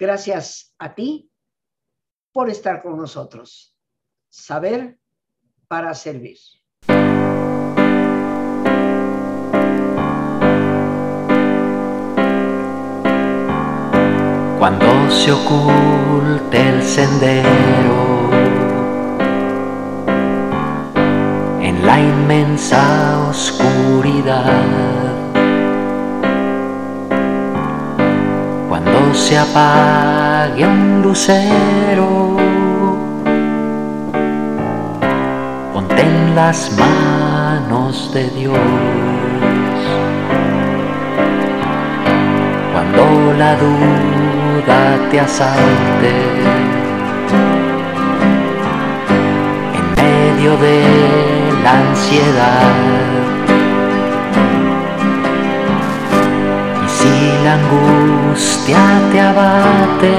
Gracias a ti por estar con nosotros. Saber para servir. Cuando se oculte el sendero en la inmensa oscuridad se apague un lucero, ponte en las manos de Dios. Cuando la duda te asalte, en medio de la ansiedad, la angustia te abate,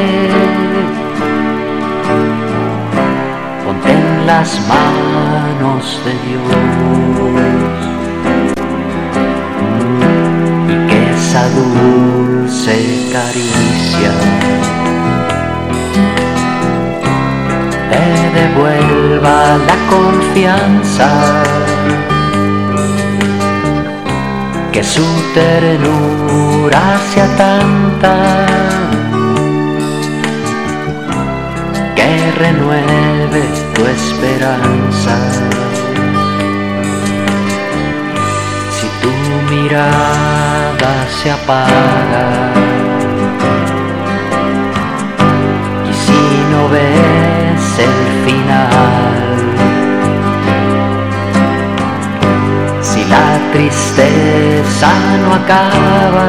ponte en las manos de Dios. Y que esa dulce caricia te devuelva la confianza que su ternura sea tanta que renueve tu esperanza. Si tu mirada se apaga y si no ves tristeza no acaba.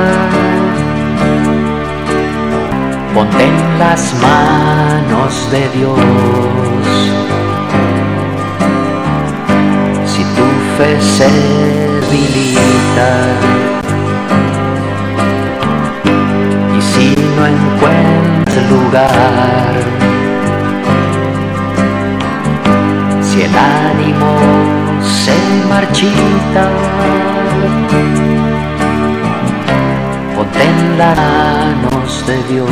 Ponte en las manos de Dios. Si tu fe se debilita y si no encuentras lugar, si el ánimo se marchita. Ponte en las manos de Dios.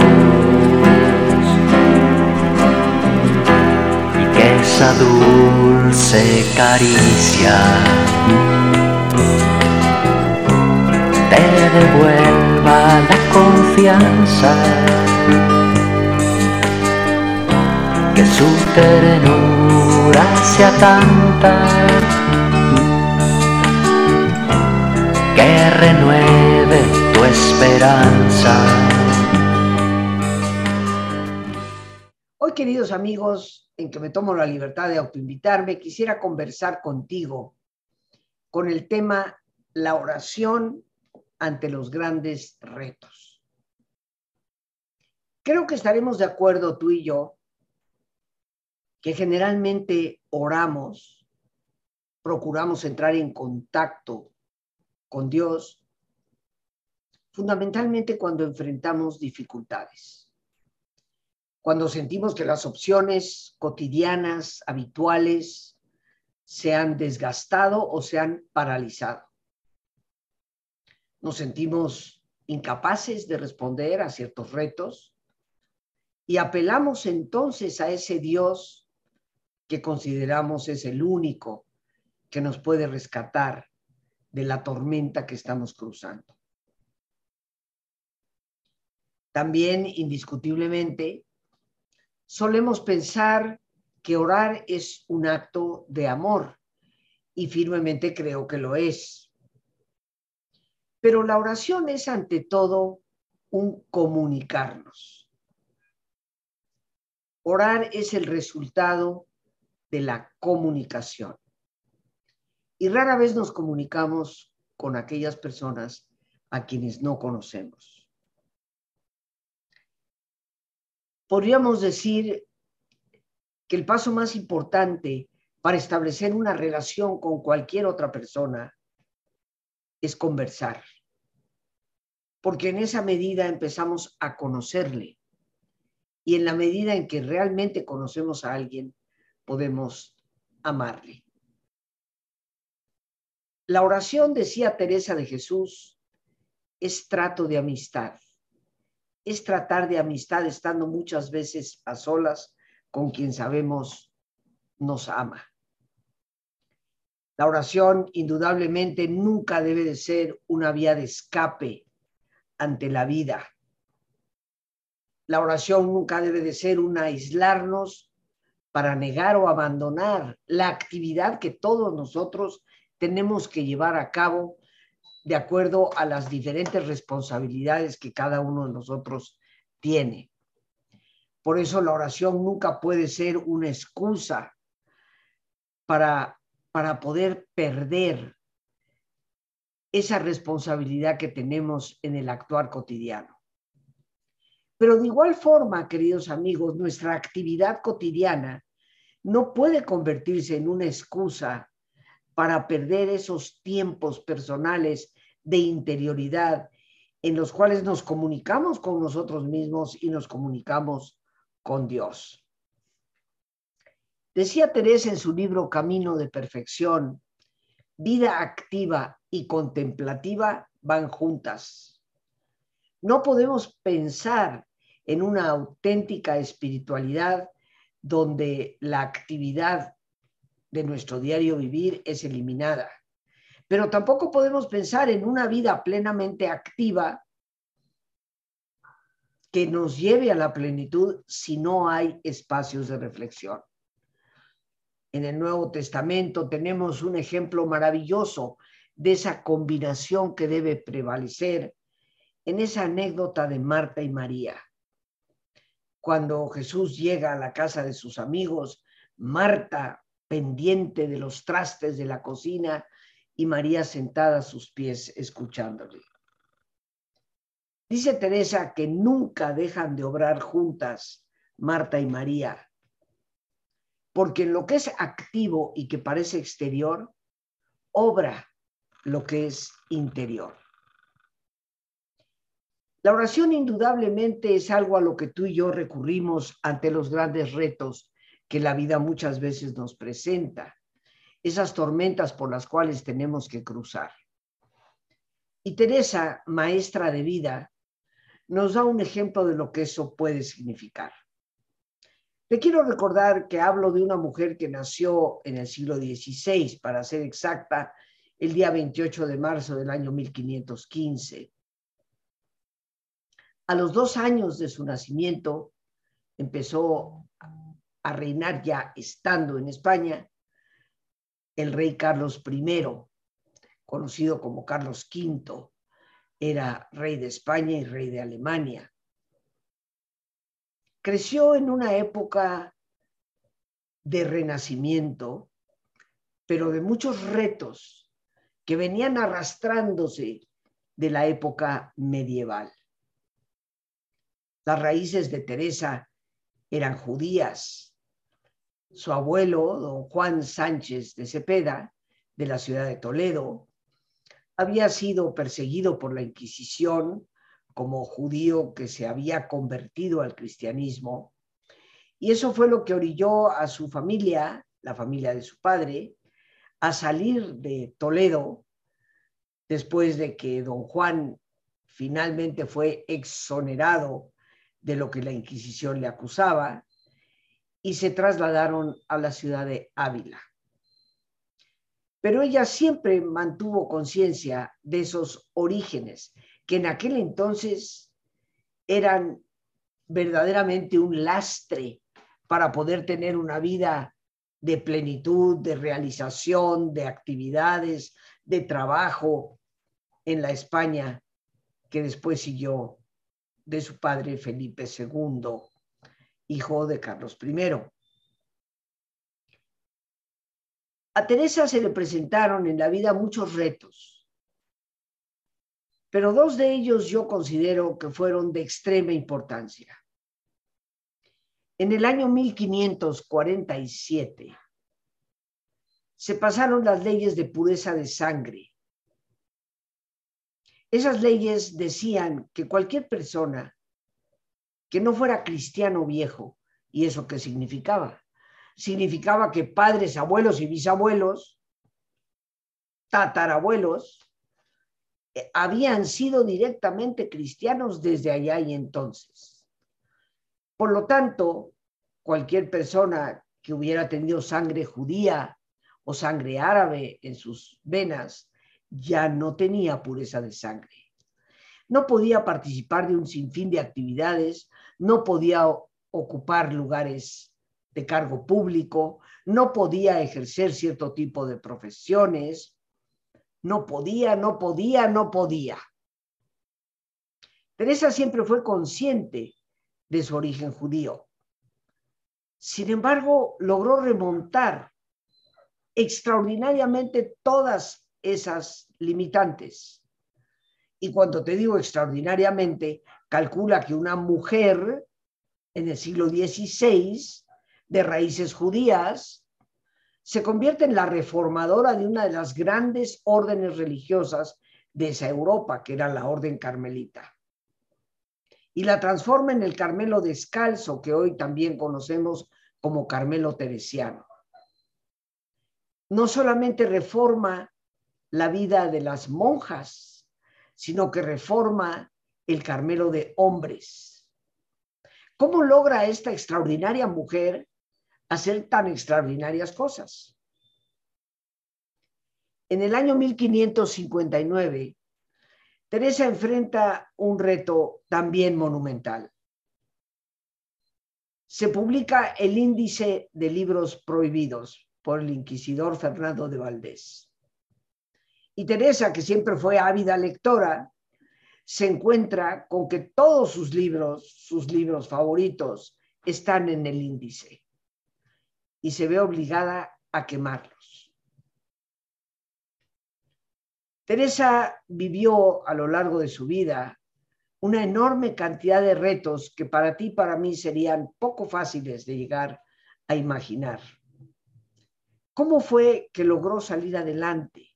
Y que esa dulce caricia te devuelva la confianza. Que su ternura sea tanta renueve tu esperanza. Hoy, queridos amigos, en que me tomo la libertad de autoinvitarme, quisiera conversar contigo con el tema la oración ante los grandes retos. Creo que estaremos de acuerdo tú y yo que generalmente oramos, procuramos entrar en contacto con Dios, fundamentalmente cuando enfrentamos dificultades, cuando sentimos que las opciones cotidianas, habituales, se han desgastado o se han paralizado. Nos sentimos incapaces de responder a ciertos retos y apelamos entonces a ese Dios que consideramos es el único que nos puede rescatar de la tormenta que estamos cruzando. También, indiscutiblemente, solemos pensar que orar es un acto de amor y firmemente creo que lo es. Pero la oración es ante todo un comunicarnos. Orar es el resultado de la comunicación y rara vez nos comunicamos con aquellas personas a quienes no conocemos. Podríamos decir que el paso más importante para establecer una relación con cualquier otra persona es conversar, porque en esa medida empezamos a conocerle y en la medida en que realmente conocemos a alguien, podemos amarle. La oración, decía Teresa de Jesús, es trato de amistad. es tratar de amistad estando muchas veces a solas con quien sabemos nos ama. La oración indudablemente nunca debe de ser una vía de escape ante la vida. La oración nunca debe de ser un aislarnos para negar o abandonar la actividad que todos nosotros tenemos que llevar a cabo de acuerdo a las diferentes responsabilidades que cada uno de nosotros tiene. Por eso la oración nunca puede ser una excusa para, para poder perder esa responsabilidad que tenemos en el actuar cotidiano. Pero de igual forma, queridos amigos, nuestra actividad cotidiana no puede convertirse en una excusa para perder esos tiempos personales de interioridad en los cuales nos comunicamos con nosotros mismos y nos comunicamos con Dios. Decía Teresa en su libro Camino de Perfección, vida activa y contemplativa van juntas. No podemos pensar en una auténtica espiritualidad donde la actividad de nuestro diario vivir es eliminada. Pero tampoco podemos pensar en una vida plenamente activa que nos lleve a la plenitud si no hay espacios de reflexión. En el Nuevo Testamento tenemos un ejemplo maravilloso de esa combinación que debe prevalecer en esa anécdota de Marta y María. Cuando Jesús llega a la casa de sus amigos, Marta pendiente de los trastes de la cocina y María sentada a sus pies escuchándole. Dice Teresa que nunca dejan de obrar juntas Marta y María, porque en lo que es activo y que parece exterior, obra lo que es interior. La oración indudablemente es algo a lo que tú y yo recurrimos ante los grandes retos que la vida muchas veces nos presenta, esas tormentas por las cuales tenemos que cruzar. Y Teresa, maestra de vida, nos da un ejemplo de lo que eso puede significar. Le quiero recordar que hablo de una mujer que nació en el siglo XVI, para ser exacta, el día 28 de marzo del año 1515. A los dos años de su nacimiento empezó a reinar ya estando en España el rey Carlos I, conocido como Carlos V, era rey de España y rey de Alemania. Creció en una época de renacimiento, pero de muchos retos que venían arrastrándose de la época medieval. Las raíces de Teresa eran judías, su abuelo, don Juan Sánchez de Cepeda, de la ciudad de Toledo, había sido perseguido por la Inquisición como judío que se había convertido al cristianismo. Y eso fue lo que orilló a su familia, la familia de su padre, a salir de Toledo después de que don Juan finalmente fue exonerado de lo que la Inquisición le acusaba y se trasladaron a la ciudad de Ávila. Pero ella siempre mantuvo conciencia de esos orígenes, que en aquel entonces eran verdaderamente un lastre para poder tener una vida de plenitud, de realización, de actividades, de trabajo en la España que después siguió de su padre Felipe II hijo de Carlos I. A Teresa se le presentaron en la vida muchos retos, pero dos de ellos yo considero que fueron de extrema importancia. En el año 1547 se pasaron las leyes de pureza de sangre. Esas leyes decían que cualquier persona que no fuera cristiano viejo. ¿Y eso qué significaba? Significaba que padres, abuelos y bisabuelos, tatarabuelos, eh, habían sido directamente cristianos desde allá y entonces. Por lo tanto, cualquier persona que hubiera tenido sangre judía o sangre árabe en sus venas ya no tenía pureza de sangre. No podía participar de un sinfín de actividades, no podía ocupar lugares de cargo público, no podía ejercer cierto tipo de profesiones, no podía, no podía, no podía. Teresa siempre fue consciente de su origen judío. Sin embargo, logró remontar extraordinariamente todas esas limitantes. Y cuando te digo extraordinariamente, calcula que una mujer en el siglo XVI, de raíces judías, se convierte en la reformadora de una de las grandes órdenes religiosas de esa Europa, que era la orden carmelita. Y la transforma en el Carmelo descalzo, que hoy también conocemos como Carmelo teresiano. No solamente reforma la vida de las monjas, sino que reforma el Carmelo de hombres. ¿Cómo logra esta extraordinaria mujer hacer tan extraordinarias cosas? En el año 1559, Teresa enfrenta un reto también monumental. Se publica el índice de libros prohibidos por el inquisidor Fernando de Valdés. Y Teresa, que siempre fue ávida lectora, se encuentra con que todos sus libros, sus libros favoritos, están en el índice y se ve obligada a quemarlos. Teresa vivió a lo largo de su vida una enorme cantidad de retos que para ti y para mí serían poco fáciles de llegar a imaginar. ¿Cómo fue que logró salir adelante?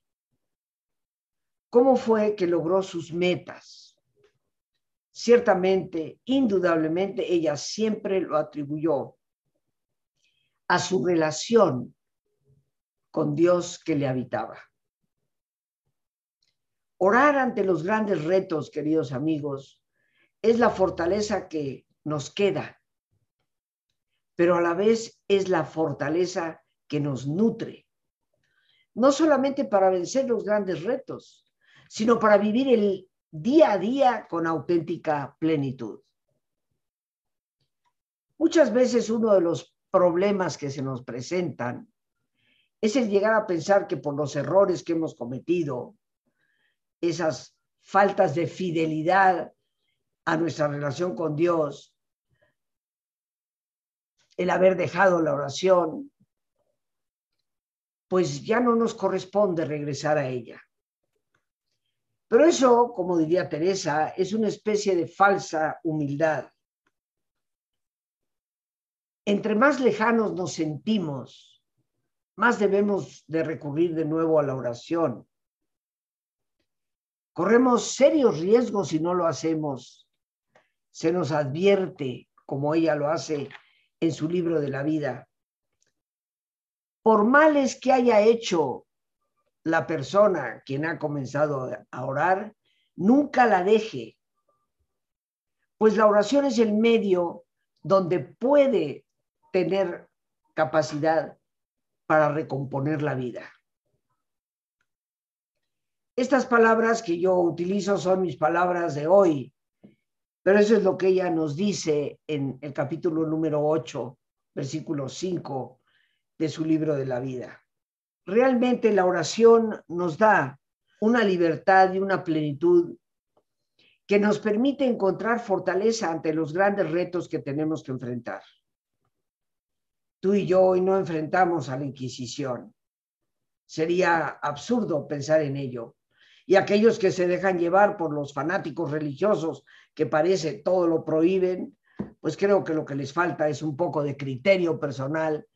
¿Cómo fue que logró sus metas? Ciertamente, indudablemente, ella siempre lo atribuyó a su relación con Dios que le habitaba. Orar ante los grandes retos, queridos amigos, es la fortaleza que nos queda, pero a la vez es la fortaleza que nos nutre, no solamente para vencer los grandes retos, sino para vivir el día a día con auténtica plenitud. Muchas veces uno de los problemas que se nos presentan es el llegar a pensar que por los errores que hemos cometido, esas faltas de fidelidad a nuestra relación con Dios, el haber dejado la oración, pues ya no nos corresponde regresar a ella. Pero eso, como diría Teresa, es una especie de falsa humildad. Entre más lejanos nos sentimos, más debemos de recurrir de nuevo a la oración. Corremos serios riesgos si no lo hacemos. Se nos advierte, como ella lo hace en su libro de la vida. Por males que haya hecho la persona quien ha comenzado a orar nunca la deje, pues la oración es el medio donde puede tener capacidad para recomponer la vida. Estas palabras que yo utilizo son mis palabras de hoy, pero eso es lo que ella nos dice en el capítulo número 8, versículo 5 de su libro de la vida realmente la oración nos da una libertad y una plenitud que nos permite encontrar fortaleza ante los grandes retos que tenemos que enfrentar. Tú y yo hoy no enfrentamos a la Inquisición. Sería absurdo pensar en ello. Y aquellos que se dejan llevar por los fanáticos religiosos que parece todo lo prohíben, pues creo que lo que les falta es un poco de criterio personal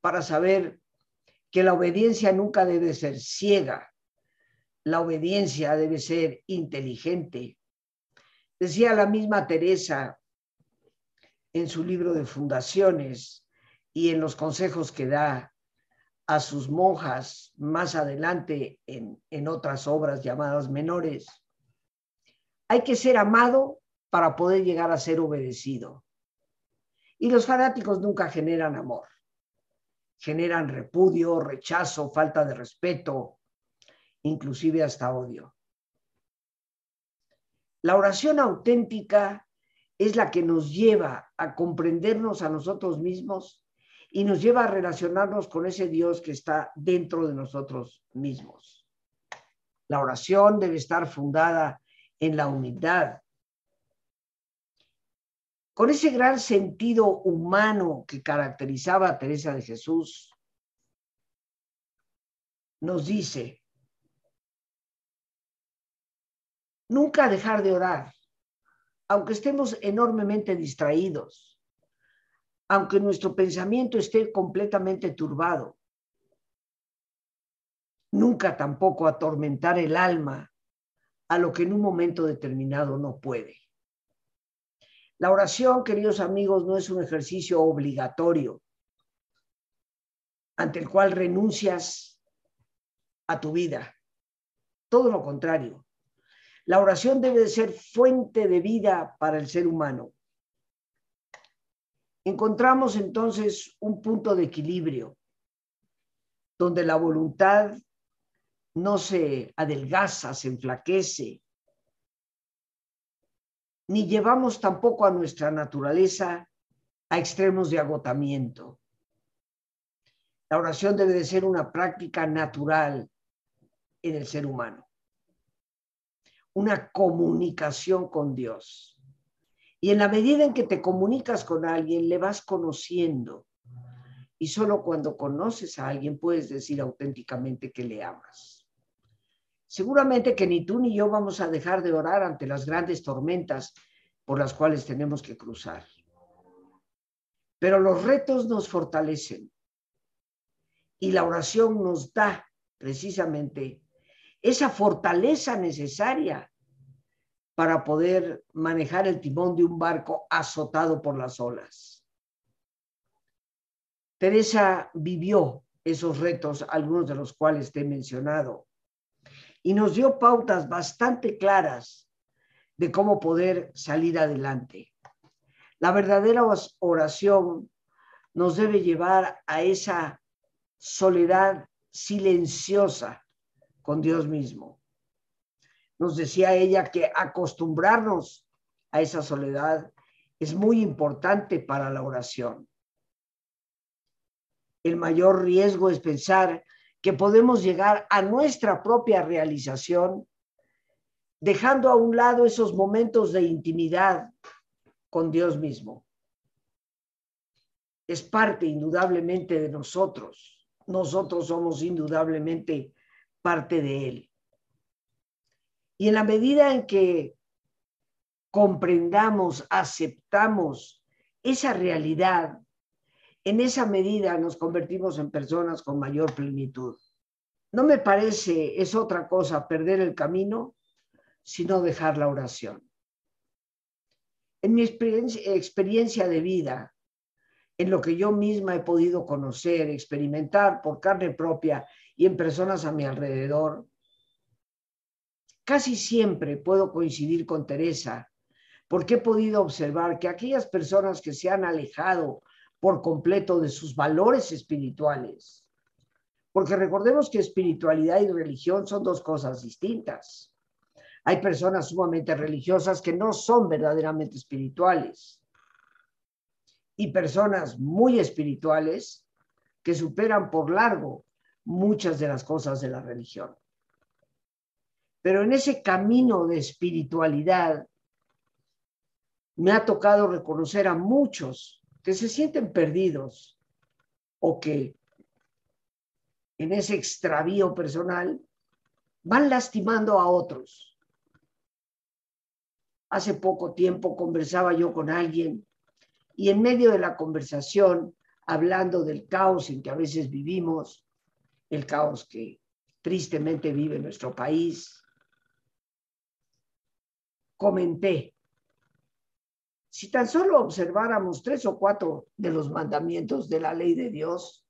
para saber que la obediencia nunca debe ser ciega, la obediencia debe ser inteligente. Decía la misma Teresa en su libro de fundaciones y en los consejos que da a sus monjas más adelante en, en otras obras llamadas menores. Hay que ser amado para poder llegar a ser obedecido. Y los fanáticos nunca generan amor. Generan repudio, rechazo, falta de respeto, inclusive hasta odio. La oración auténtica es la que nos lleva a comprendernos a nosotros mismos y nos lleva a relacionarnos con ese Dios que está dentro de nosotros mismos. La oración debe estar fundada en la humildad, con ese gran sentido humano que caracterizaba a Teresa de Jesús, nos dice, nunca dejar de orar, aunque estemos enormemente distraídos, aunque nuestro pensamiento esté completamente turbado, nunca tampoco atormentar el alma a lo que en un momento determinado no puede. La oración, queridos amigos, no es un ejercicio obligatorio ante el cual renuncias a tu vida. Todo lo contrario. La oración debe de ser fuente de vida para el ser humano. Encontramos entonces un punto de equilibrio donde la voluntad no se adelgaza, se enflaquece, ni llevamos tampoco a nuestra naturaleza a extremos de agotamiento. La oración debe de ser una práctica natural en el ser humano, una comunicación con Dios. Y en la medida en que te comunicas con alguien, le vas conociendo. Y solo cuando conoces a alguien puedes decir auténticamente que le amas. Seguramente que ni tú ni yo vamos a dejar de orar ante las grandes tormentas por las cuales tenemos que cruzar. Pero los retos nos fortalecen y la oración nos da precisamente esa fortaleza necesaria para poder manejar el timón de un barco azotado por las olas. Teresa vivió esos retos, algunos de los cuales te he mencionado y nos dio pautas bastante claras de cómo poder salir adelante. La verdadera oración nos debe llevar a esa soledad silenciosa con Dios mismo. Nos decía ella que acostumbrarnos a esa soledad es muy importante para la oración. El mayor riesgo es pensar que podemos llegar a nuestra propia realización, dejando a un lado esos momentos de intimidad con Dios mismo. Es parte indudablemente de nosotros. Nosotros somos indudablemente parte de Él. Y en la medida en que comprendamos, aceptamos esa realidad en esa medida nos convertimos en personas con mayor plenitud. No me parece, es otra cosa, perder el camino, sino dejar la oración. En mi experiencia, de vida, en lo que yo misma he podido conocer, experimentar por carne propia y en personas a mi alrededor, casi siempre puedo coincidir con Teresa, porque he podido observar que aquellas personas que se han alejado por completo de sus valores espirituales. Porque recordemos que espiritualidad y religión son dos cosas distintas. Hay personas sumamente religiosas que no son verdaderamente espirituales y personas muy espirituales que superan por largo muchas de las cosas de la religión. Pero en ese camino de espiritualidad me ha tocado reconocer a muchos que se sienten perdidos o que en ese extravío personal van lastimando a otros. Hace poco tiempo conversaba yo con alguien y en medio de la conversación, hablando del caos en que a veces vivimos, el caos que tristemente vive nuestro país, comenté si tan solo observáramos tres o cuatro de los mandamientos de la ley de Dios,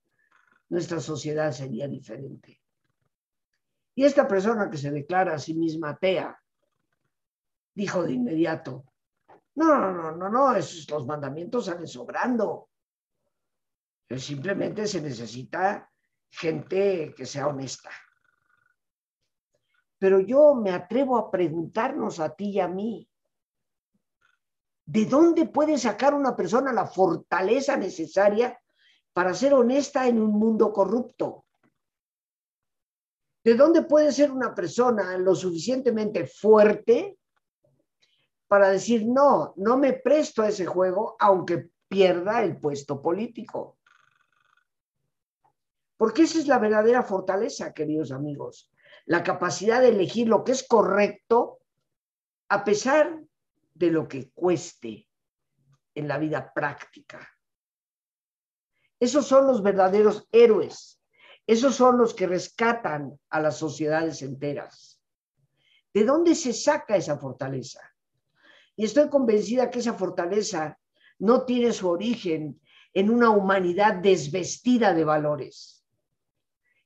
nuestra sociedad sería diferente. Y esta persona que se declara a sí misma atea, dijo de inmediato, no, no, no, no, no, esos, los mandamientos salen sobrando. Simplemente se necesita gente que sea honesta. Pero yo me atrevo a preguntarnos a ti y a mí, ¿de dónde puede sacar una persona la fortaleza necesaria para ser honesta en un mundo corrupto? ¿De dónde puede ser una persona lo suficientemente fuerte para decir, no, no me presto a ese juego aunque pierda el puesto político? Porque esa es la verdadera fortaleza, queridos amigos, la capacidad de elegir lo que es correcto a pesar de lo que cueste en la vida práctica. Esos son los verdaderos héroes esos son los que rescatan a las sociedades enteras. ¿De dónde se saca esa fortaleza? Y estoy convencida que esa fortaleza no tiene su origen en una humanidad desvestida de valores,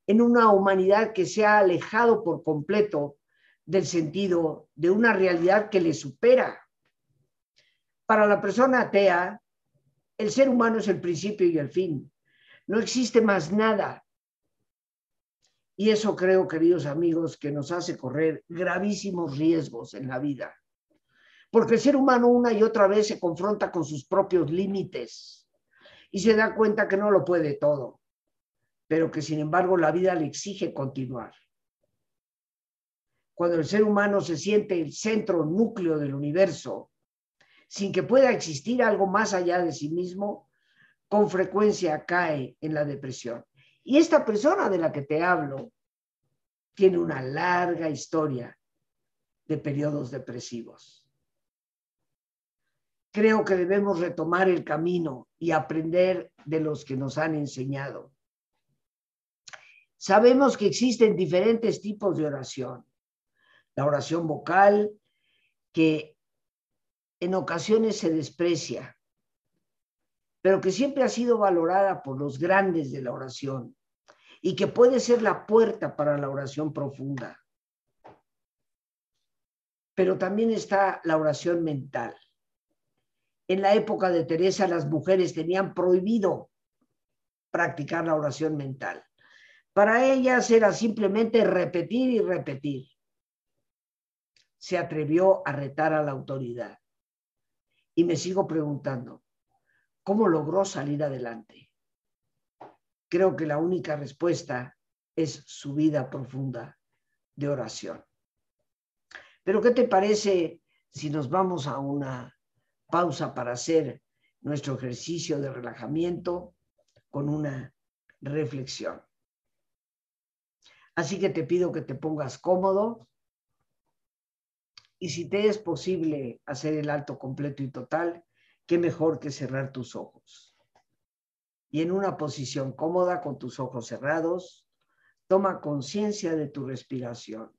en una humanidad que se ha alejado por completo del sentido de una realidad que le supera. Para la persona atea, el ser humano es el principio y el fin. No existe más nada y eso creo, queridos amigos, que nos hace correr gravísimos riesgos en la vida. Porque el ser humano una y otra vez se confronta con sus propios límites y se da cuenta que no lo puede todo, pero que sin embargo la vida le exige continuar. Cuando el ser humano se siente el centro, núcleo del universo, sin que pueda existir algo más allá de sí mismo, con frecuencia cae en la depresión. Y esta persona de la que te hablo tiene una larga historia de periodos depresivos. Creo que debemos retomar el camino y aprender de los que nos han enseñado. Sabemos que existen diferentes tipos de oración. La oración vocal, que en ocasiones se desprecia, pero que siempre ha sido valorada por los grandes de la oración y que puede ser la puerta para la oración profunda. Pero también está la oración mental. En la época de Teresa las mujeres tenían prohibido practicar la oración mental. Para ellas era simplemente repetir y repetir. Se atrevió a retar a la autoridad. Y me sigo preguntando, ¿Cómo logró salir adelante? Creo que la única respuesta es su vida profunda de oración. Pero ¿qué te parece si nos vamos a una pausa para hacer nuestro ejercicio de relajamiento con una reflexión? Así que te pido que te pongas cómodo y si te es posible hacer el alto completo y total, qué mejor que cerrar tus ojos. Y en una posición cómoda con tus ojos cerrados, toma conciencia de tu respiración,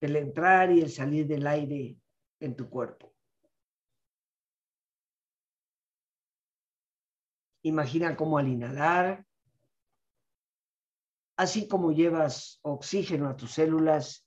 del entrar y el salir del aire en tu cuerpo. Imagina cómo al inhalar, así como llevas oxígeno a tus células,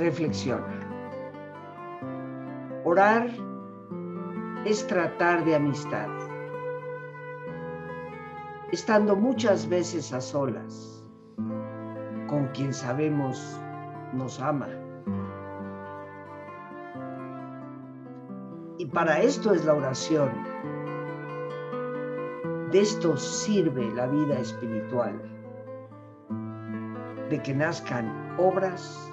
reflexiona. Orar es tratar de amistad, estando muchas veces a solas con quien sabemos nos ama. Y para esto es la oración. De esto sirve la vida espiritual, de que nazcan obras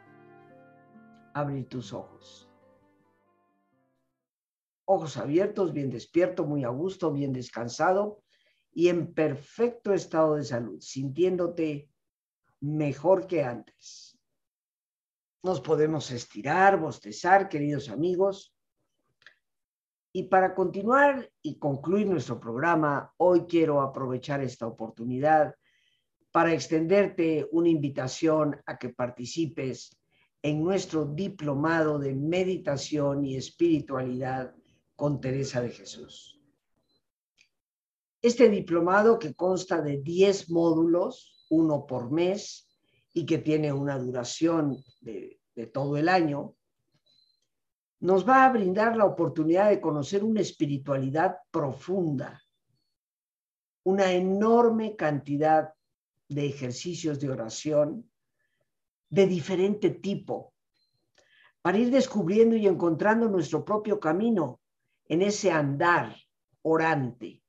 abrir tus ojos. ojos abiertos, bien despierto, muy a gusto, bien descansado y en perfecto estado de salud, sintiéndote mejor que antes. Nos podemos estirar, bostezar, queridos amigos. Y para continuar y concluir nuestro programa, hoy quiero aprovechar esta oportunidad para extenderte una invitación a que participes en nuestro diplomado de meditación y espiritualidad con Teresa de Jesús. Este diplomado que consta de 10 módulos, uno por mes, y que tiene una duración de, de todo el año, nos va a brindar la oportunidad de conocer una espiritualidad profunda, una enorme cantidad de ejercicios de oración de diferente tipo, para ir descubriendo y encontrando nuestro propio camino en ese andar orante.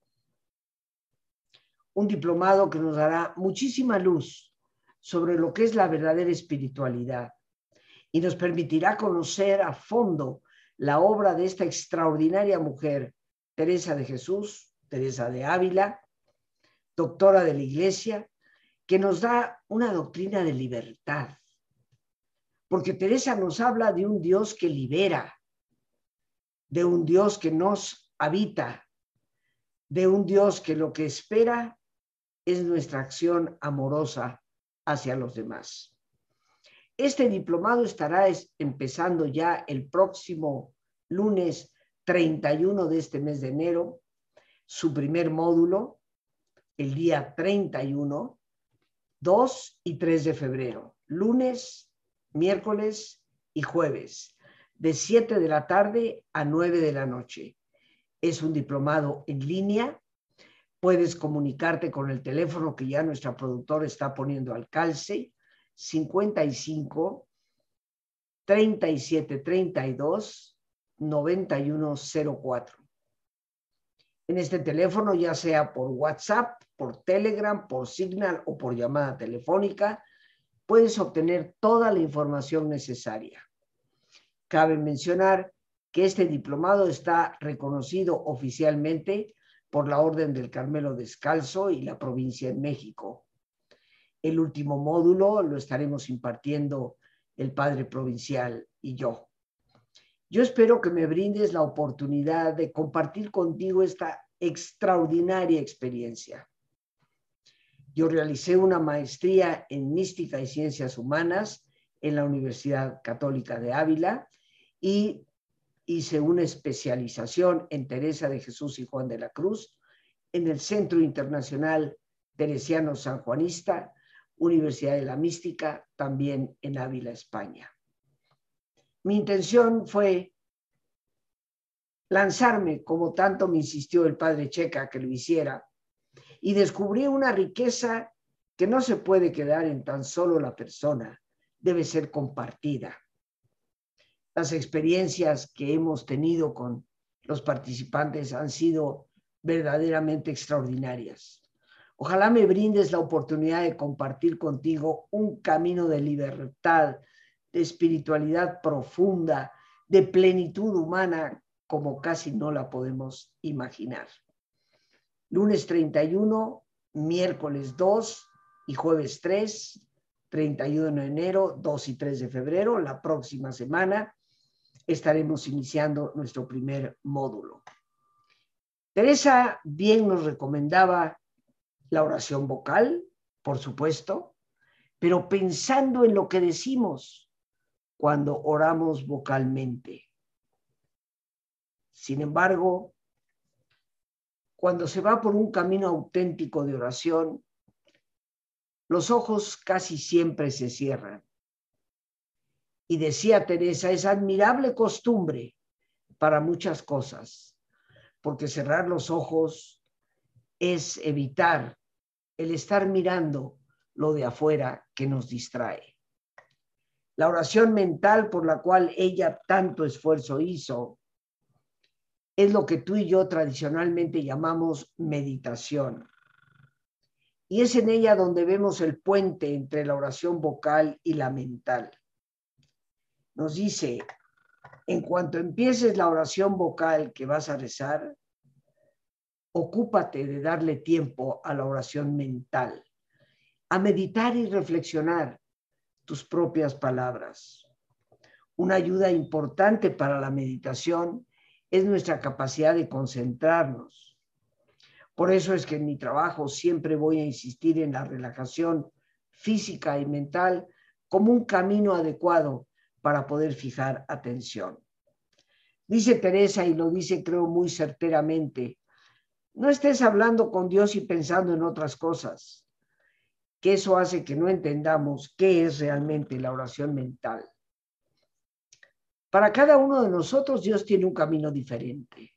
Un diplomado que nos dará muchísima luz sobre lo que es la verdadera espiritualidad y nos permitirá conocer a fondo la obra de esta extraordinaria mujer, Teresa de Jesús, Teresa de Ávila, doctora de la Iglesia, que nos da una doctrina de libertad. Porque Teresa nos habla de un Dios que libera, de un Dios que nos habita, de un Dios que lo que espera es nuestra acción amorosa hacia los demás. Este diplomado estará empezando ya el próximo lunes 31 de este mes de enero, su primer módulo, el día 31, 2 y 3 de febrero, lunes, miércoles y jueves, de 7 de la tarde a 9 de la noche. Es un diplomado en línea. Puedes comunicarte con el teléfono que ya nuestra productora está poniendo al calce, 55 37 32 9104 en este teléfono, ya sea por WhatsApp, por Telegram, por Signal o por llamada telefónica, puedes obtener toda la información necesaria. Cabe mencionar que este diplomado está reconocido oficialmente por la Orden del Carmelo Descalzo y la provincia en México. El último módulo lo estaremos impartiendo el Padre Provincial y yo. Yo espero que me brindes la oportunidad de compartir contigo esta extraordinaria experiencia. Yo realicé una maestría en mística y ciencias humanas en la Universidad Católica de Ávila y hice una especialización en Teresa de Jesús y Juan de la Cruz en el Centro Internacional Teresiano San Juanista, Universidad de la Mística, también en Ávila, España. Mi intención fue lanzarme, como tanto me insistió el padre Checa que lo hiciera, y descubrí una riqueza que no se puede quedar en tan solo la persona, debe ser compartida. Las experiencias que hemos tenido con los participantes han sido verdaderamente extraordinarias. Ojalá me brindes la oportunidad de compartir contigo un camino de libertad, de espiritualidad profunda, de plenitud humana como casi no la podemos imaginar. Lunes 31, miércoles 2 y jueves 3, 31 de enero, 2 y 3 de febrero, la próxima semana, estaremos iniciando nuestro primer módulo. Teresa bien nos recomendaba la oración vocal, por supuesto, pero pensando en lo que decimos, cuando oramos vocalmente. Sin embargo, cuando se va por un camino auténtico de oración, los ojos casi siempre se cierran. Y decía Teresa, es admirable costumbre para muchas cosas, porque cerrar los ojos es evitar el estar mirando lo de afuera que nos distrae. La oración mental por la cual ella tanto esfuerzo hizo es lo que tú y yo tradicionalmente llamamos meditación. Y es en ella donde vemos el puente entre la oración vocal y la mental. Nos dice En cuanto empieces la oración vocal que vas a rezar, ocúpate de darle tiempo a la oración mental, a meditar y reflexionar tus propias palabras. Una ayuda importante para la meditación es nuestra capacidad de concentrarnos. Por eso es que en mi trabajo siempre voy a insistir en la relajación física y mental como un camino adecuado para poder fijar atención. Dice Teresa, y lo dice creo muy certeramente, no estés hablando con Dios y pensando en otras cosas, que eso hace que no entendamos qué es realmente la oración mental. Para cada uno de nosotros Dios tiene un camino diferente.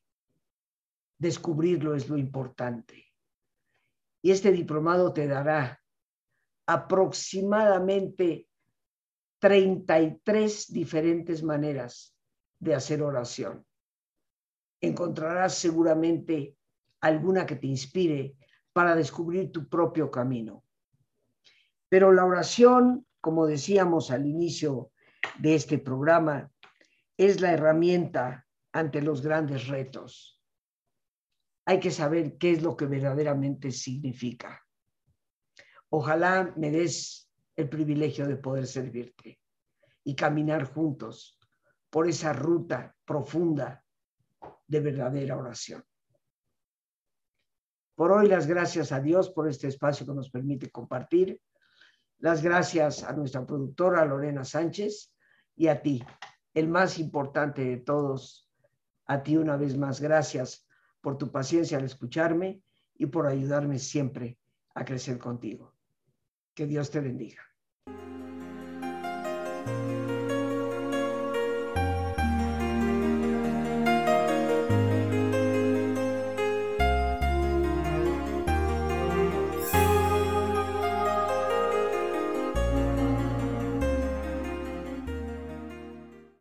Descubrirlo es lo importante. Y este diplomado te dará aproximadamente 33 diferentes maneras de hacer oración. Encontrarás seguramente alguna que te inspire para descubrir tu propio camino. Pero la oración, como decíamos al inicio de este programa, es la herramienta ante los grandes retos. Hay que saber qué es lo que verdaderamente significa. Ojalá me des el privilegio de poder servirte y caminar juntos por esa ruta profunda de verdadera oración. Por hoy las gracias a Dios por este espacio que nos permite compartir. Las gracias a nuestra productora Lorena Sánchez y a ti, el más importante de todos. A ti una vez más, gracias por tu paciencia al escucharme y por ayudarme siempre a crecer contigo. Que Dios te bendiga.